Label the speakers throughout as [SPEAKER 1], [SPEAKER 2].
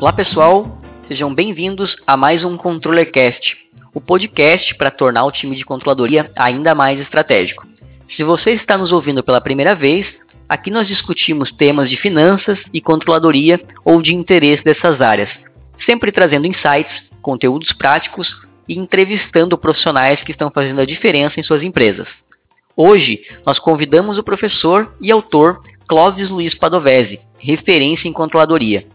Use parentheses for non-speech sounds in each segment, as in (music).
[SPEAKER 1] Olá pessoal, sejam bem-vindos a mais um ControllerCast, o podcast para tornar o time de controladoria ainda mais estratégico. Se você está nos ouvindo pela primeira vez, aqui nós discutimos temas de finanças e controladoria ou de interesse dessas áreas, sempre trazendo insights, conteúdos práticos e entrevistando profissionais que estão fazendo a diferença em suas empresas. Hoje, nós convidamos o professor e autor Clóvis Luiz Padovese, referência em controladoria.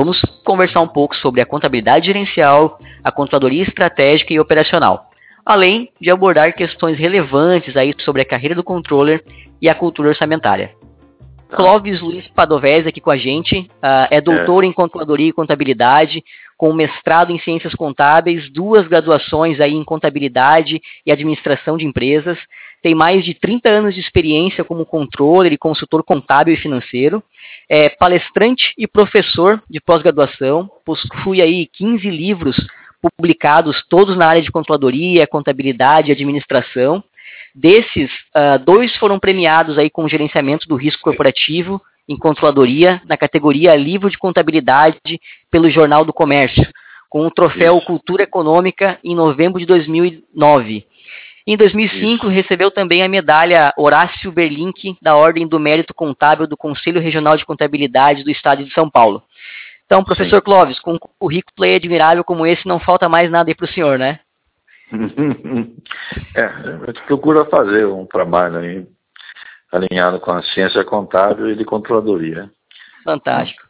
[SPEAKER 1] Vamos conversar um pouco sobre a contabilidade gerencial, a controladoria estratégica e operacional, além de abordar questões relevantes aí sobre a carreira do controller e a cultura orçamentária. Tá. Clóvis Luiz Padovese aqui com a gente, uh, é doutor é. em controladoria e contabilidade, com mestrado em ciências contábeis, duas graduações aí em contabilidade e administração de empresas, tem mais de 30 anos de experiência como controller e consultor contábil e financeiro, é palestrante e professor de pós-graduação, possui aí 15 livros publicados, todos na área de controladoria, contabilidade e administração. Desses, uh, dois foram premiados aí com gerenciamento do risco corporativo em controladoria na categoria Livro de Contabilidade pelo Jornal do Comércio, com o troféu. Cultura Econômica em novembro de 2009. Em 2005, Isso. recebeu também a medalha Horácio Berlink da Ordem do Mérito Contábil do Conselho Regional de Contabilidade do Estado de São Paulo. Então, professor Sim. Clóvis, com um currículo admirável como esse, não falta mais nada aí para o senhor, né? (laughs)
[SPEAKER 2] é, a gente procura fazer um trabalho aí alinhado com a ciência contábil e de controladoria.
[SPEAKER 1] Fantástico.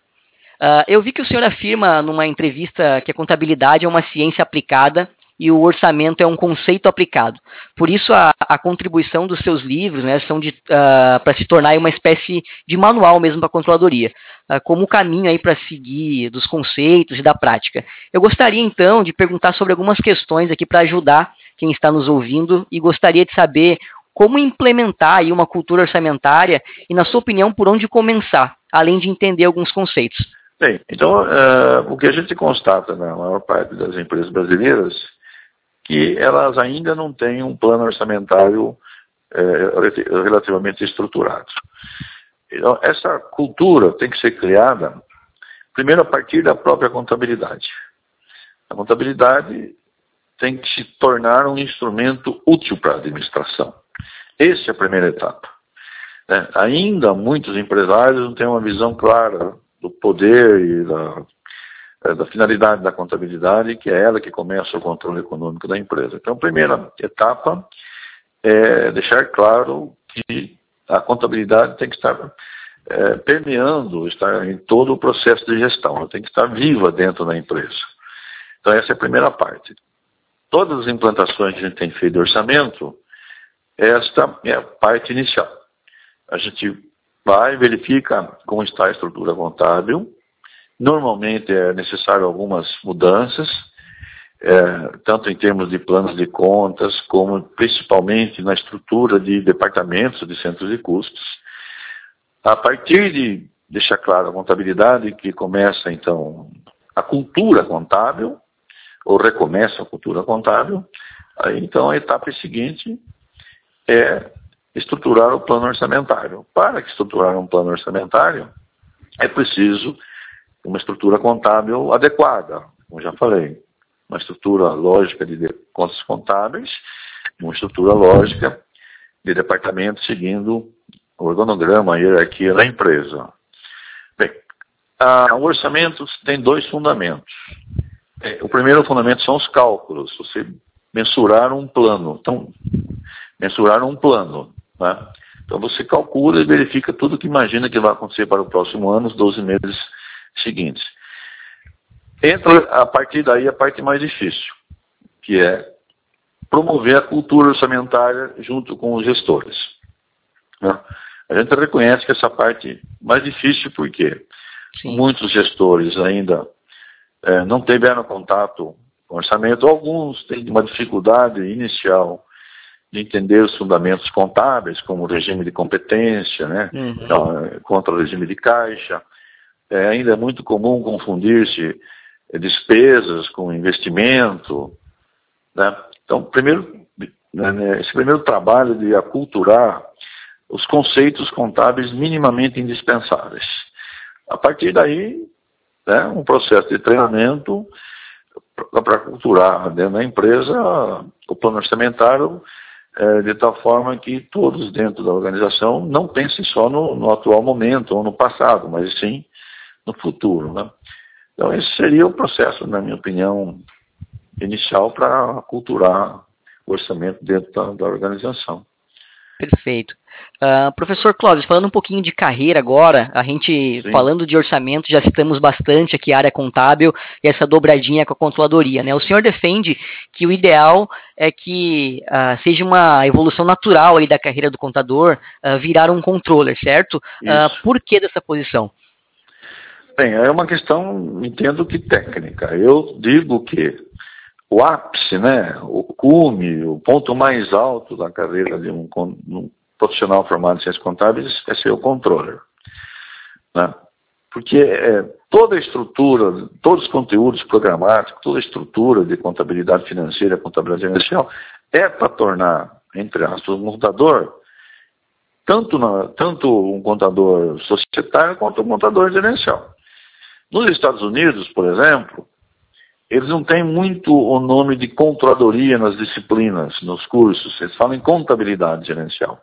[SPEAKER 1] Uh, eu vi que o senhor afirma numa entrevista que a contabilidade é uma ciência aplicada e o orçamento é um conceito aplicado. Por isso, a, a contribuição dos seus livros né, são uh, ah, para se tornar uma espécie de manual mesmo para a controladoria, uh, como caminho aí para seguir dos conceitos e da prática. Eu gostaria então de perguntar sobre algumas questões aqui para ajudar quem está nos ouvindo e gostaria de saber como implementar aí uma cultura orçamentária e, na sua opinião, por onde começar, além de entender alguns conceitos.
[SPEAKER 2] Bem, então, uh, o que a gente constata na maior parte das empresas brasileiras que elas ainda não têm um plano orçamentário é, relativamente estruturado. Então, essa cultura tem que ser criada, primeiro, a partir da própria contabilidade. A contabilidade tem que se tornar um instrumento útil para a administração. Essa é a primeira etapa. É, ainda muitos empresários não têm uma visão clara do poder e da da finalidade da contabilidade, que é ela que começa o controle econômico da empresa. Então, a primeira etapa é deixar claro que a contabilidade tem que estar é, permeando, estar em todo o processo de gestão, ela tem que estar viva dentro da empresa. Então, essa é a primeira parte. Todas as implantações que a gente tem feito de orçamento, esta é a parte inicial. A gente vai, verifica como está a estrutura contábil, Normalmente é necessário algumas mudanças, é, tanto em termos de planos de contas, como principalmente na estrutura de departamentos de centros de custos. A partir de deixar claro a contabilidade, que começa então a cultura contábil, ou recomeça a cultura contábil, aí então a etapa seguinte é estruturar o plano orçamentário. Para estruturar um plano orçamentário, é preciso uma estrutura contábil adequada, como já falei. Uma estrutura lógica de contas contábeis, uma estrutura lógica de departamento seguindo o organograma, a hierarquia da empresa. Bem, a, o orçamento tem dois fundamentos. É, o primeiro fundamento são os cálculos, você mensurar um plano. Então, mensurar um plano. Né? Então você calcula e verifica tudo que imagina que vai acontecer para o próximo ano, os 12 meses seguintes. Entra a partir daí a parte mais difícil, que é promover a cultura orçamentária junto com os gestores. Né? A gente reconhece que essa parte mais difícil porque Sim. muitos gestores ainda é, não tiveram contato com orçamento, alguns têm uma dificuldade inicial de entender os fundamentos contábeis, como o regime de competência, né? Uhum. Então, contra o regime de caixa, é ainda muito comum confundir-se despesas com investimento. Né? Então, primeiro, né, né, esse primeiro trabalho de aculturar os conceitos contábeis minimamente indispensáveis. A partir daí, né, um processo de treinamento para culturar dentro da empresa o plano orçamentário é, de tal forma que todos dentro da organização não pensem só no, no atual momento ou no passado, mas sim no futuro. Né? Então esse seria o processo, na minha opinião, inicial para culturar o orçamento dentro da, da organização.
[SPEAKER 1] Perfeito. Uh, professor Clóvis, falando um pouquinho de carreira agora, a gente Sim. falando de orçamento, já citamos bastante aqui a área contábil e essa dobradinha com a controladoria. Né? O senhor defende que o ideal é que uh, seja uma evolução natural aí da carreira do contador uh, virar um controller, certo? por que dessa posição?
[SPEAKER 2] Bem, é uma questão, entendo que técnica. Eu digo que o ápice, né, o cume, o ponto mais alto da carreira de um, um profissional formado em ciências contábeis é ser o controller. Né? Porque é, toda a estrutura, todos os conteúdos programáticos, toda a estrutura de contabilidade financeira, contabilidade gerencial, é para tornar, entre aspas, um contador, tanto, na, tanto um contador societário quanto um contador gerencial. Nos Estados Unidos, por exemplo, eles não têm muito o nome de controladoria nas disciplinas, nos cursos, eles falam em contabilidade gerencial.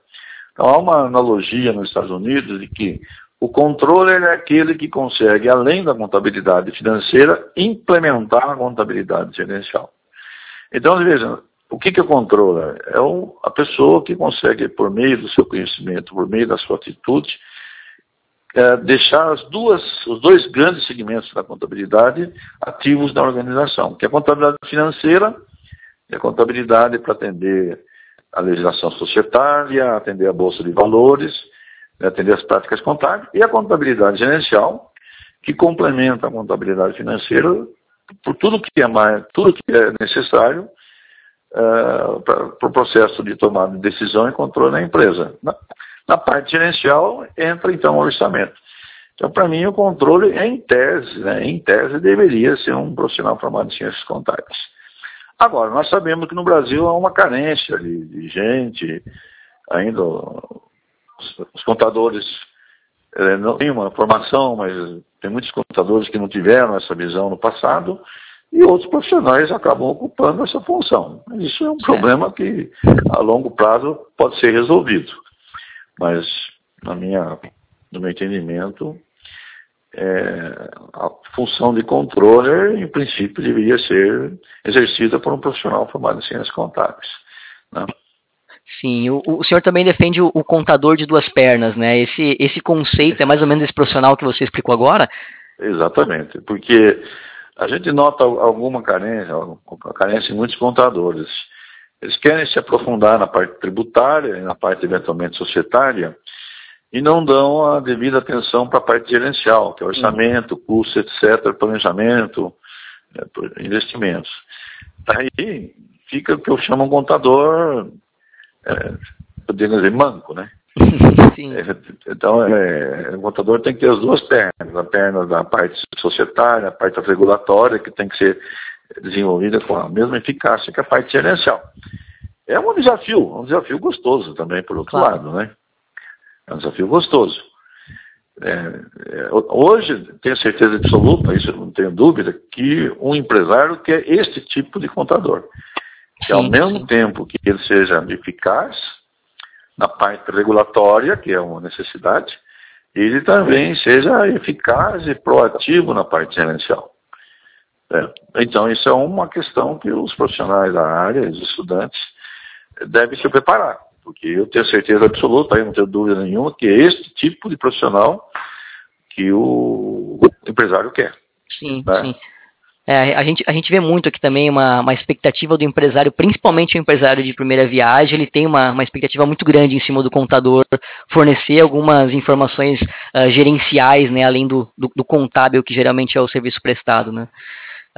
[SPEAKER 2] Então há uma analogia nos Estados Unidos de que o controller é aquele que consegue, além da contabilidade financeira, implementar a contabilidade gerencial. Então, veja, o que, que é o controller? É a pessoa que consegue, por meio do seu conhecimento, por meio da sua atitude, é, deixar as duas, os dois grandes segmentos da contabilidade ativos na organização, que é a contabilidade financeira e a contabilidade para atender a legislação societária, atender a bolsa de valores, né, atender as práticas contábeis e a contabilidade gerencial, que complementa a contabilidade financeira por tudo que é mais, tudo que é necessário uh, para o pro processo de tomada de decisão e controle da empresa. Na, na parte gerencial entra então o orçamento. Então, para mim, o controle, em tese, né, em tese, deveria ser um profissional formado em ciências contábeis. Agora, nós sabemos que no Brasil há uma carência de, de gente, ainda os, os contadores é, não têm uma formação, mas tem muitos contadores que não tiveram essa visão no passado, e outros profissionais acabam ocupando essa função. Isso é um problema que, a longo prazo, pode ser resolvido. Mas, na minha, no meu entendimento, é, a função de controller, em princípio, deveria ser exercida por um profissional formado em ciências contábeis. Né?
[SPEAKER 1] Sim, o, o, senhor também defende o, o, contador de duas pernas, né? Esse, esse conceito é mais ou menos esse profissional que você explicou agora?
[SPEAKER 2] Exatamente, porque a gente nota alguma carência, carência em muitos contadores. Eles querem se aprofundar na parte tributária e na parte eventualmente societária, e não dão a devida atenção para a parte gerencial, que é orçamento, uhum. custo, etc., planejamento, né, investimentos. Aí fica o que eu chamo um contador, é, podemos dizer, manco, né? (laughs) É, então, é, o contador tem que ter as duas pernas, a perna da parte societária, a parte regulatória, que tem que ser desenvolvida com a mesma eficácia que a parte gerencial. É um desafio, um desafio gostoso também, por outro claro. lado, né? É um desafio gostoso. É, é, hoje, tenho certeza absoluta, isso eu não tenho dúvida, que um empresário quer este tipo de contador. Que ao mesmo tempo que ele seja eficaz na parte regulatória, que é uma necessidade, ele também seja eficaz e proativo na parte gerencial. É, então, isso é uma questão que os profissionais da área, os estudantes, devem se preparar porque eu tenho certeza absoluta, aí não tenho dúvida nenhuma, que é este tipo de profissional que o empresário quer.
[SPEAKER 1] Sim, né? sim. É, a, gente, a gente vê muito aqui também uma, uma expectativa do empresário, principalmente o empresário de primeira viagem, ele tem uma, uma expectativa muito grande em cima do contador fornecer algumas informações uh, gerenciais, né, além do, do, do, contábil, que geralmente é o serviço prestado. Né?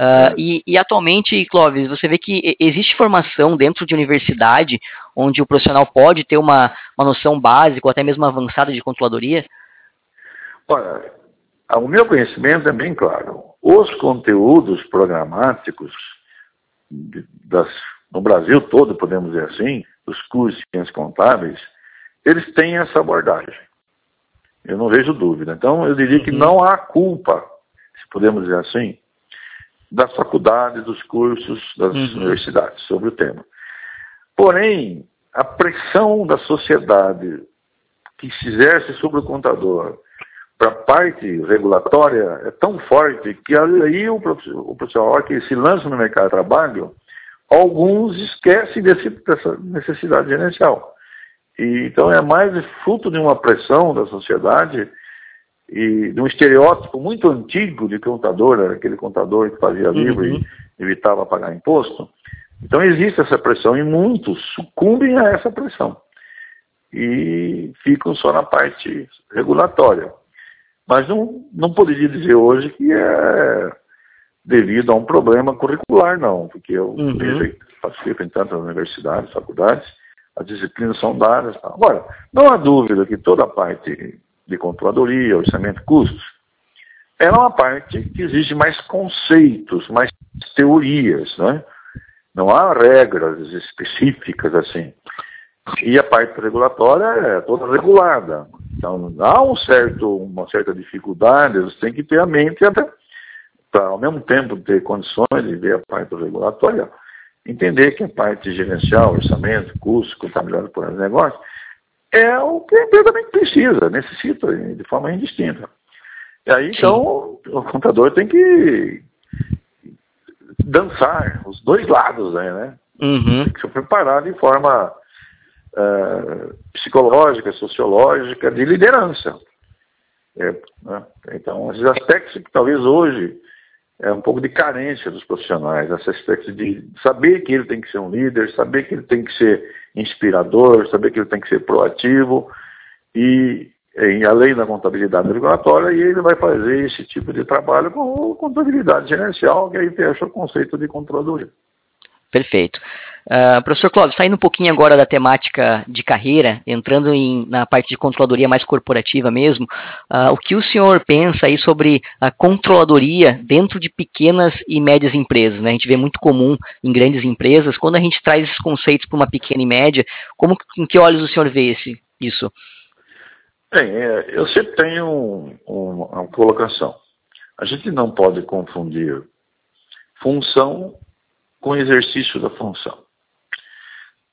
[SPEAKER 1] Uh, e, e, atualmente, Clóvis, você vê que existe formação dentro de universidade onde o profissional pode ter uma, uma noção básica ou até mesmo avançada de controladoria?
[SPEAKER 2] Olha, o meu conhecimento é bem claro. Os conteúdos programáticos das, no Brasil todo, podemos dizer assim, os cursos de ciências contábeis, eles têm essa abordagem. Eu não vejo dúvida. Então, eu diria que uhum. não há culpa podemos dizer assim, das faculdades, dos cursos, das uhum. universidades sobre o tema. Porém, a pressão da sociedade que se exerce sobre o contador para a parte regulatória é tão forte que aí o profissional que se lança no mercado de trabalho, alguns esquecem desse, dessa necessidade gerencial. E, então é mais fruto de uma pressão da sociedade e de um estereótipo muito antigo de contador, era aquele contador que fazia livro uhum. e evitava pagar imposto. Então existe essa pressão e muitos sucumbem a essa pressão e ficam só na parte regulatória. Mas não, não poderia dizer hoje que é devido a um problema curricular, não, porque eu uhum. vejo participo em tantas universidades, faculdades, as disciplinas são dadas. Agora, não há dúvida que toda a parte de controladoria, orçamento, custos, é uma parte que exige mais conceitos, mais teorias, né? Não há regras específicas assim. E a parte regulatória é toda regulada. Então, há um certo, uma certa dificuldade, eles têm que ter a mente até para, ao mesmo tempo, ter condições de ver a parte regulatória, entender que a parte gerencial, orçamento, custo, contabilidade por negócio, é o que a empresa também precisa, necessita, de forma indistinta. E aí, então, o contador tem que dançar os dois lados, né? Uhum. Tem que se preparar de forma uh, psicológica, sociológica, de liderança. É, né? Então, esses aspectos que talvez hoje é um pouco de carência dos profissionais, esse aspecto de saber que ele tem que ser um líder, saber que ele tem que ser inspirador, saber que ele tem que ser proativo e em além da contabilidade regulatória, e ele vai fazer esse tipo de trabalho com contabilidade gerencial, que aí fecha o conceito de controladoria.
[SPEAKER 1] Perfeito. Uh, professor Cláudio, saindo um pouquinho agora da temática de carreira, entrando em, na parte de controladoria mais corporativa mesmo, uh, o que o senhor pensa aí sobre a controladoria dentro de pequenas e médias empresas? Né? A gente vê muito comum em grandes empresas, quando a gente traz esses conceitos para uma pequena e média, como, em que olhos o senhor vê esse, isso?
[SPEAKER 2] Bem, é, eu sempre tenho um, um, uma colocação. A gente não pode confundir função com exercício da função.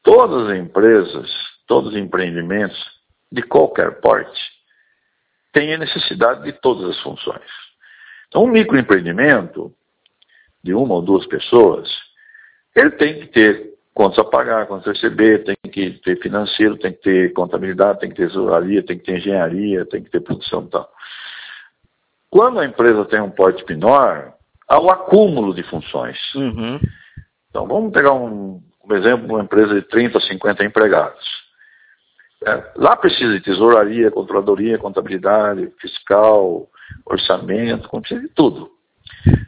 [SPEAKER 2] Todas as empresas, todos os empreendimentos de qualquer porte têm a necessidade de todas as funções. Então, um microempreendimento de uma ou duas pessoas, ele tem que ter contas a pagar, contas a receber, tem que ter financeiro, tem que ter contabilidade, tem que ter tesouraria, tem que ter engenharia, tem que ter produção e tal. Quando a empresa tem um porte menor, há um acúmulo de funções. Uhum. Então, vamos pegar um, um exemplo, uma empresa de 30, 50 empregados. É, lá precisa de tesouraria, controladoria, contabilidade, fiscal, orçamento, precisa de tudo.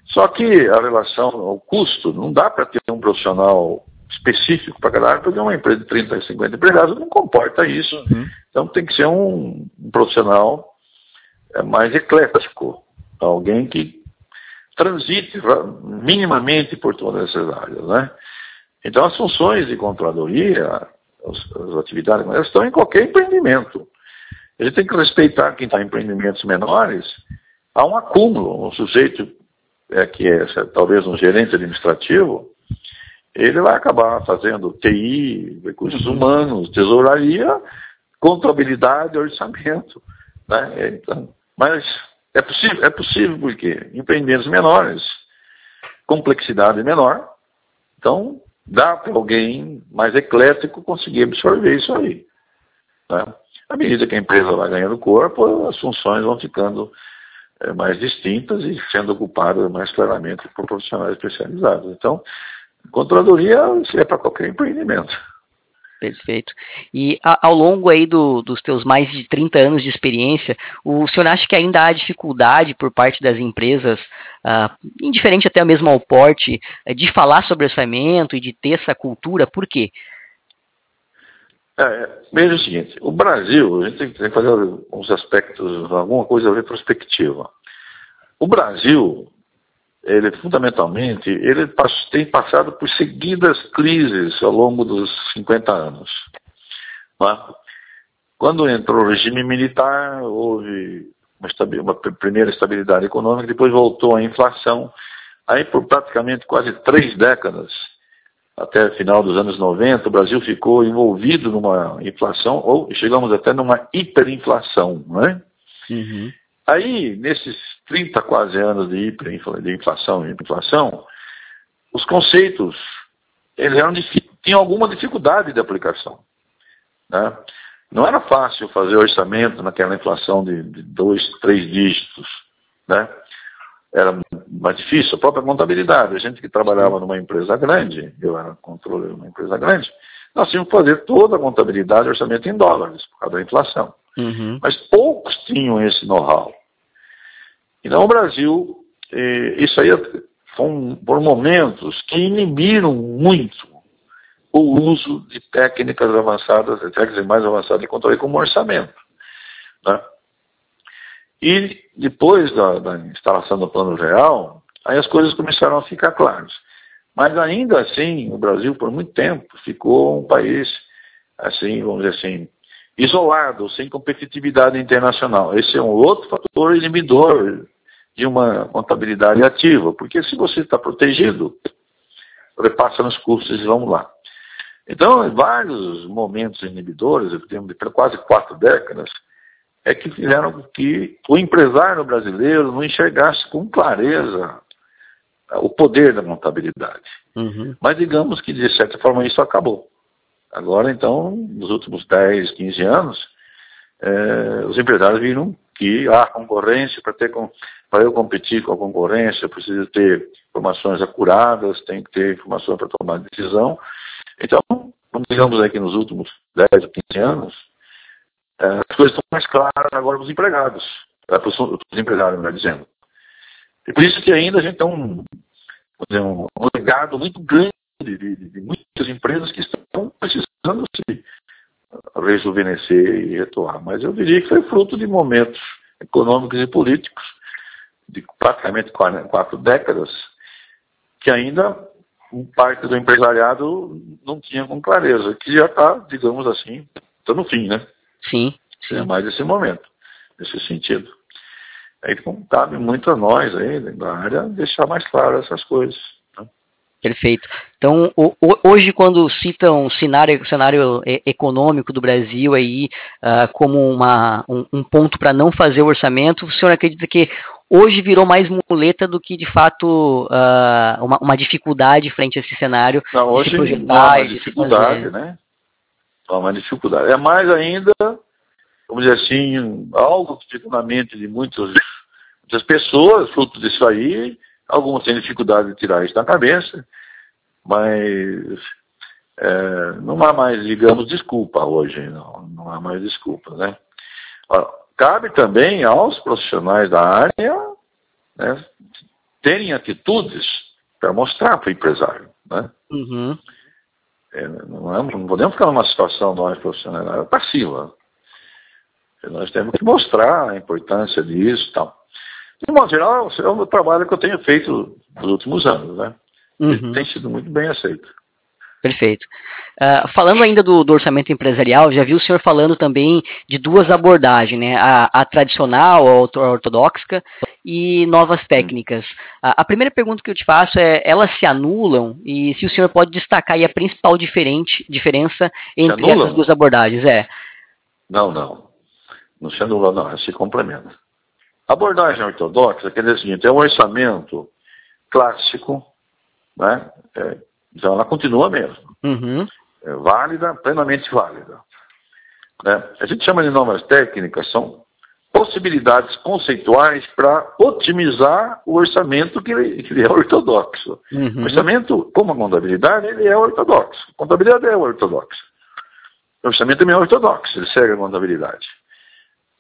[SPEAKER 2] Só que a relação ao custo, não dá para ter um profissional específico para cada área, porque uma empresa de 30, 50 empregados não comporta isso. Uhum. Então tem que ser um, um profissional é, mais eclético, alguém que transite minimamente por todas essas áreas. Né? Então as funções de controladoria, as, atividades, elas estão em qualquer empreendimento. A gente tem que respeitar quem está em empreendimentos menores, há um acúmulo, um sujeito é, que é talvez um gerente administrativo, ele vai acabar fazendo TI, recursos uhum. humanos, tesouraria, contabilidade, orçamento. Né? Então, mas é possível, é possível porque empreendimentos menores, complexidade menor, então dá para alguém mais eclético conseguir absorver isso aí. Né? À medida que a empresa vai ganhando corpo, as funções vão ficando é, mais distintas e sendo ocupadas mais claramente por profissionais especializados. Então, Controladoria é para qualquer empreendimento.
[SPEAKER 1] Perfeito. E a, ao longo aí do, dos teus mais de 30 anos de experiência, o senhor acha que ainda há dificuldade por parte das empresas, uh, indiferente até mesmo ao porte, uh, de falar sobre orçamento e de ter essa cultura? Por quê?
[SPEAKER 2] É, veja o seguinte, o Brasil, a gente tem que fazer uns aspectos, alguma coisa retrospectiva. O Brasil ele fundamentalmente, ele tem passado por seguidas crises ao longo dos 50 anos. É? Quando entrou o regime militar, houve uma, uma primeira estabilidade econômica, depois voltou a inflação. Aí, por praticamente quase três décadas, até o final dos anos 90, o Brasil ficou envolvido numa inflação, ou chegamos até numa hiperinflação, não é? Uhum. Aí, nesses 30 quase anos de, hiperinflação e inflação, os conceitos eles eram, tinham alguma dificuldade de aplicação. Né? Não era fácil fazer orçamento naquela inflação de, de dois, três dígitos. Né? Era mais difícil, a própria contabilidade. A gente que trabalhava numa empresa grande, eu era controlador de uma empresa grande, nós tínhamos que fazer toda a contabilidade e orçamento em dólares, por causa da inflação. Uhum. Mas poucos tinham esse know-how. Então o Brasil, eh, isso aí foram por momentos que inibiram muito o uso de técnicas avançadas, de técnicas mais avançadas de controle como orçamento. Né? E depois da, da, instalação do plano real, aí as coisas começaram a ficar claras. Mas ainda assim, o Brasil por muito tempo ficou um país, assim, vamos dizer assim, isolado, sem competitividade internacional. Esse é um outro fator inibidor de uma contabilidade ativa, porque se você está protegido, repassa nos custos e vamos lá. Então, vários momentos inibidores, de quase quatro décadas, é que fizeram com que o empresário brasileiro não enxergasse com clareza o poder da contabilidade. Uhum. Mas digamos que, de certa forma, isso acabou. Agora, então, nos últimos 10, 15 anos, é, os empresários viram que há concorrência, para ter para eu competir com a concorrência, eu preciso ter informações acuradas, tem que ter informações para tomar decisão, então, digamos aí que nos últimos 10 ou 15 anos, é, as coisas estão mais claras agora para os empregados, é, para os empresários, melhor dizendo. E por isso que ainda a gente tem um, um legado muito grande de, de, de, muitas empresas que estão precisando se rejuvenescer e retomar. Mas eu diria que foi fruto de momentos econômicos e políticos de praticamente quatro décadas que ainda parte do empresariado não tinha com clareza, que já está, digamos assim, está no fim, né?
[SPEAKER 1] Sim. sim.
[SPEAKER 2] É mais esse momento, nesse sentido. Aí então, cabe muito a nós aí, da área, deixar mais claro essas coisas. Né?
[SPEAKER 1] Perfeito. Então, o, hoje, quando citam o cenário, cenário econômico do Brasil aí uh, como uma, um, um ponto para não fazer o orçamento, o senhor acredita que hoje virou mais muleta do que de fato uh, uma, uma, dificuldade frente a esse cenário.
[SPEAKER 2] Não, hoje não é uma dificuldade, né? É uma dificuldade. É mais ainda, vamos dizer assim, algo que fica na mente de muitas, muitas pessoas, fruto disso aí, alguns têm dificuldade de tirar isso da cabeça, mas é, não há mais, digamos, desculpa hoje, não, não há mais desculpa, né? cabe também aos profissionais da área né, terem atitudes para mostrar para o empresário. Né? Uhum. É, não, é, não, podemos ficar numa situação nós profissionais da área passiva. Nós temos que mostrar a importância disso e tal. De modo geral, é o trabalho que eu tenho feito nos últimos anos, né? Uhum. Tem sido muito bem aceito.
[SPEAKER 1] Perfeito. Uh, falando ainda do, do, orçamento empresarial, já vi o senhor falando também de duas abordagens, né? A, a tradicional, a ortodoxa e novas técnicas. Uh, a primeira pergunta que eu te faço é, elas se anulam? E se o senhor pode destacar aí a principal diferente, diferença entre essas duas abordagens? É.
[SPEAKER 2] Não, não. Não se anula, não. Se complementa. A abordagem ortodoxa quer dizer o seguinte, é um orçamento clássico, né? É, então ela continua mesmo. Uhum. É válida, plenamente válida. Né? A gente chama de novas técnicas, são possibilidades conceituais para otimizar o orçamento que ele, que ele é ortodoxo. Uhum. O orçamento, como a contabilidade, ele é ortodoxo. A contabilidade é ortodoxa. O orçamento também é ortodoxo, ele segue a contabilidade.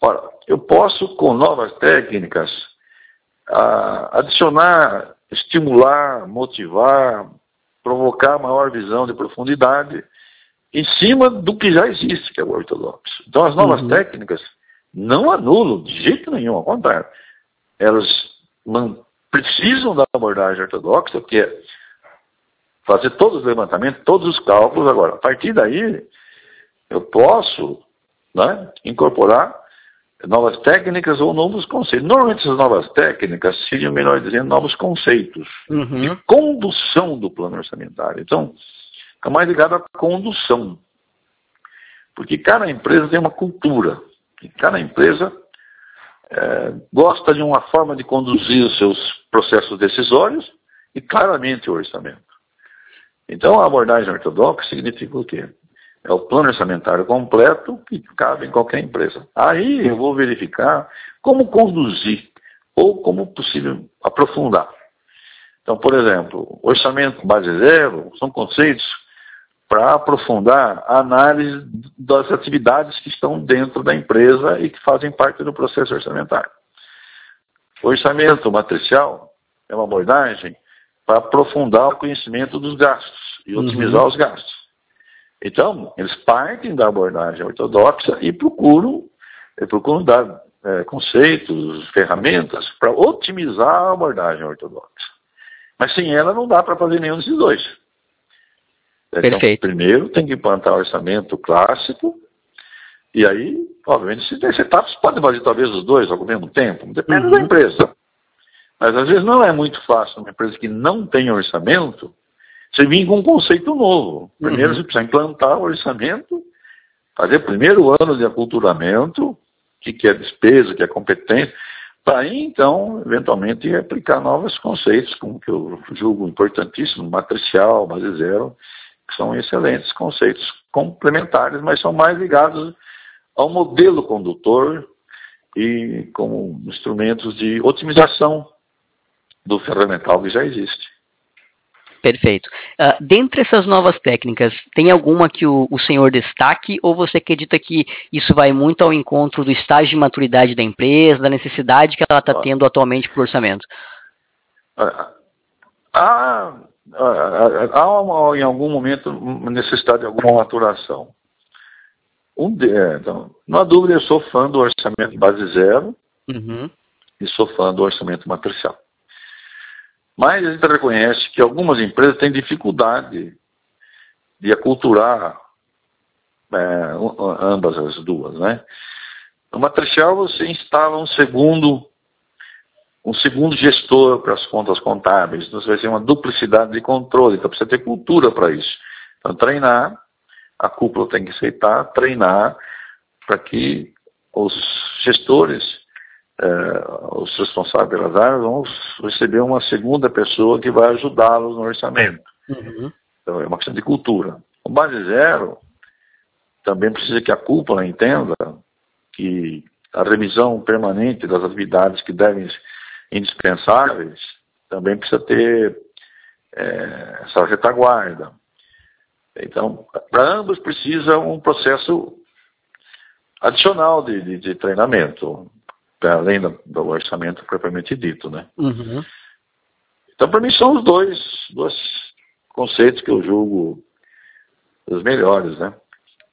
[SPEAKER 2] Ora, eu posso, com novas técnicas, adicionar, estimular, motivar, provocar maior visão de profundidade em cima do que já existe, que é o ortodoxo. Então as novas uhum. técnicas não anulam de jeito nenhum, ao contrário. Elas precisam da abordagem ortodoxa, que é fazer todos os levantamentos, todos os cálculos. Agora, a partir daí, eu posso né, incorporar novas técnicas ou novos conceitos. Normalmente essas novas técnicas seriam, melhor dizendo, novos conceitos uhum. de condução do plano orçamentário. Então, é mais ligado à condução. Porque cada empresa tem uma cultura. E cada empresa é, gosta de uma forma de conduzir os seus processos decisórios e claramente o orçamento. Então, a abordagem ortodoxa significa o quê? É o plano orçamentário completo que cabe em qualquer empresa. Aí eu vou verificar como conduzir ou como possível aprofundar. Então, por exemplo, orçamento base zero são conceitos para aprofundar a análise das atividades que estão dentro da empresa e que fazem parte do processo orçamentário. O orçamento matricial é uma abordagem para aprofundar o conhecimento dos gastos e otimizar uhum. os gastos. Então, eles partem da abordagem ortodoxa e procuram, procuram dar é, conceitos, ferramentas para otimizar a abordagem ortodoxa. Mas sem ela não dá para fazer nenhum desses dois. Então,
[SPEAKER 1] Perfeito.
[SPEAKER 2] primeiro tem que implantar o orçamento clássico, e aí, obviamente, se tem etapas, pode fazer talvez os dois ao mesmo tempo, depende uhum. da empresa. Mas às vezes não é muito fácil uma empresa que não tem orçamento você vir com um conceito novo. Primeiro uhum. você precisa implantar o orçamento, fazer o primeiro ano de aculturamento, o que, que é despesa, o que é competência, para aí então, eventualmente, aplicar novos conceitos, como que eu julgo importantíssimo, matricial, base zero, que são excelentes conceitos complementares, mas são mais ligados ao modelo condutor e como instrumentos de otimização do ferramental que já existe.
[SPEAKER 1] Perfeito. Uh, dentre essas novas técnicas, tem alguma que o, o, senhor destaque ou você acredita que isso vai muito ao encontro do estágio de maturidade da empresa, da necessidade que ela está tendo atualmente para o orçamento?
[SPEAKER 2] Há, há, há uma, em algum momento necessidade de alguma maturação. Um de, é, então, não há dúvida, eu sou fã do orçamento base zero uhum. e sou fã do orçamento matricial. Mas a gente reconhece que algumas empresas têm dificuldade de aculturar é, ambas as duas, né? No matricial você instala um segundo um segundo gestor para as contas contábeis, então você vai ter uma duplicidade de controle, então precisa ter cultura para isso. Então treinar, a cúpula tem que aceitar, treinar para que os gestores uh, os responsáveis pelas áreas vão receber uma segunda pessoa que vai ajudá-los no orçamento. Uhum. Então é uma questão de cultura. O base zero também precisa que a cúpula entenda que a revisão permanente das atividades que devem ser indispensáveis também precisa ter é, essa retaguarda. Então, para ambos precisa um processo adicional de, de, de treinamento além do, do orçamento propriamente dito, né? Uhum. Então, para mim, são os dois, dois conceitos que eu julgo os melhores, né?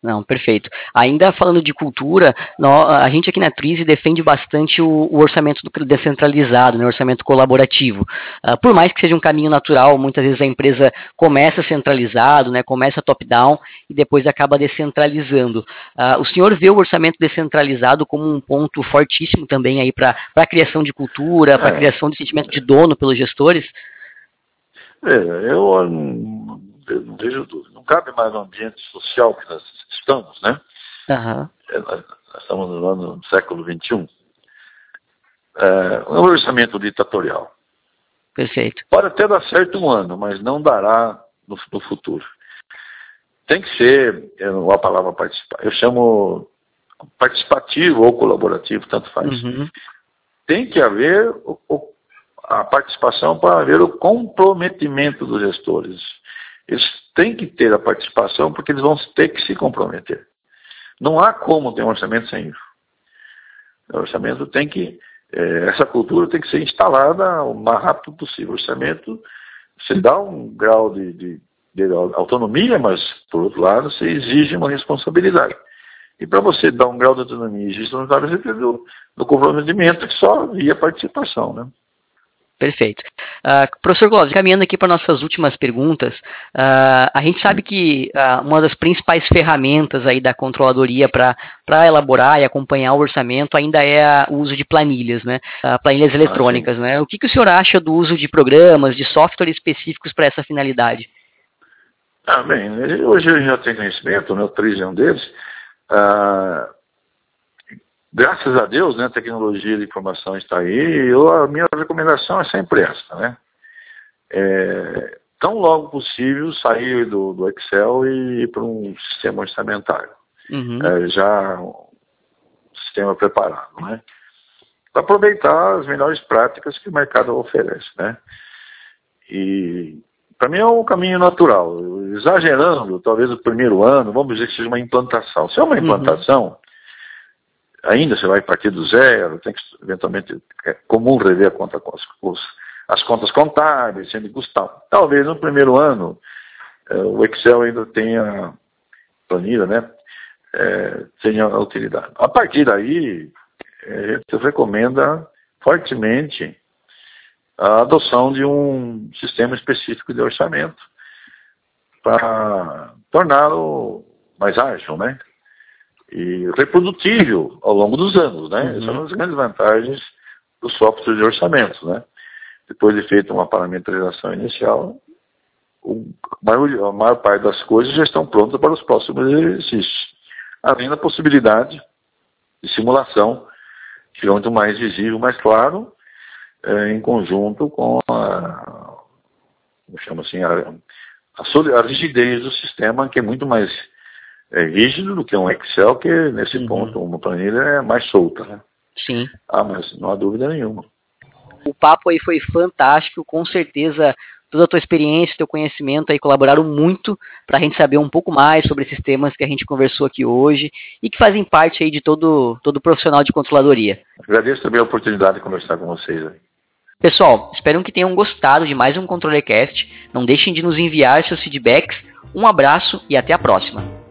[SPEAKER 1] Não, perfeito. Ainda falando de cultura, a gente aqui na Trise defende bastante o, orçamento descentralizado, né, o orçamento colaborativo. Uh, por mais que seja um caminho natural, muitas vezes a empresa começa centralizado, né, começa top-down e depois acaba descentralizando. Uh, o senhor vê o orçamento descentralizado como um ponto fortíssimo também aí para a criação de cultura, para a é. criação de sentimento de dono pelos gestores?
[SPEAKER 2] É, eu não vejo dúvida. Não cabe mais no ambiente social que nós estamos, né? Uhum. nós estamos no ano do século XXI. É, um orçamento ditatorial.
[SPEAKER 1] Perfeito.
[SPEAKER 2] Pode até dar certo um ano, mas não dará no, no futuro. Tem que ser, a palavra participar, eu chamo participativo ou colaborativo, tanto faz. Uhum. Tem que haver o, o, a participação para haver o comprometimento dos gestores. Eles têm que ter a participação porque eles vão ter que se comprometer. Não há como ter um orçamento sem isso. O orçamento tem que, é, essa cultura tem que ser instalada o mais rápido possível. O orçamento, você dá um grau de, de, de autonomia, mas, por outro lado, você exige uma responsabilidade. E para você dar um grau de autonomia e responsabilidade, você precisa do, do comprometimento que só via participação, né?
[SPEAKER 1] Perfeito. Uh, professor Clóvis, caminhando aqui para nossas últimas perguntas, uh, a gente sabe que uh, uma das principais ferramentas aí da controladoria para elaborar e acompanhar o orçamento ainda é o uso de planilhas, né? planilhas eletrônicas, né? O que, que o senhor acha do uso de programas, de softwares específicos para essa finalidade?
[SPEAKER 2] Ah, bem, hoje eu já tenho conhecimento, né, o Tris é um deles. Ah, graças a Deus, né, a tecnologia de informação está aí, e eu, a minha recomendação é sempre essa, né? É, tão logo possível sair do, do Excel e ir para um sistema orçamentário. Uhum. É, já um sistema preparado, né? Para aproveitar as melhores práticas que o mercado oferece, né? E para mim é um caminho natural. Exagerando, talvez o primeiro ano, vamos dizer que seja uma implantação. Se é uma uhum. implantação, uhum. Ainda você vai partir do zero, tem que eventualmente é comum rever conta com as, as contas contábeis, sendo custar. Talvez no primeiro ano é, o Excel ainda tenha planilha, né? É, tenha utilidade. A partir daí, a gente recomenda fortemente a adoção de um sistema específico de orçamento para torná-lo mais ágil, né? E reprodutível ao longo dos anos, né? Uhum. Essas são as grandes vantagens do software de orçamento, né? Depois de feita uma parametrização inicial, o maior, a maior parte das coisas já estão prontas para os próximos exercícios. Além da possibilidade de simulação, que fica muito mais visível, mais claro, é, em conjunto com a, como chama assim, a, a, a, rigidez do sistema, que é muito mais é, rígido do que um Excel, que nesse uhum. ponto, uma planilha é mais solta. Né?
[SPEAKER 1] Sim.
[SPEAKER 2] Ah, mas não há dúvida nenhuma.
[SPEAKER 1] O papo aí foi fantástico, com certeza toda a tua experiência, teu conhecimento aí colaboraram muito para a gente saber um pouco mais sobre esses temas que a gente conversou aqui hoje e que fazem parte aí de todo, todo profissional de controladoria.
[SPEAKER 2] Agradeço também a oportunidade de conversar com vocês aí.
[SPEAKER 1] Pessoal, espero que tenham gostado de mais um ControleCast. Não deixem de nos enviar seus feedbacks. Um abraço e até a próxima.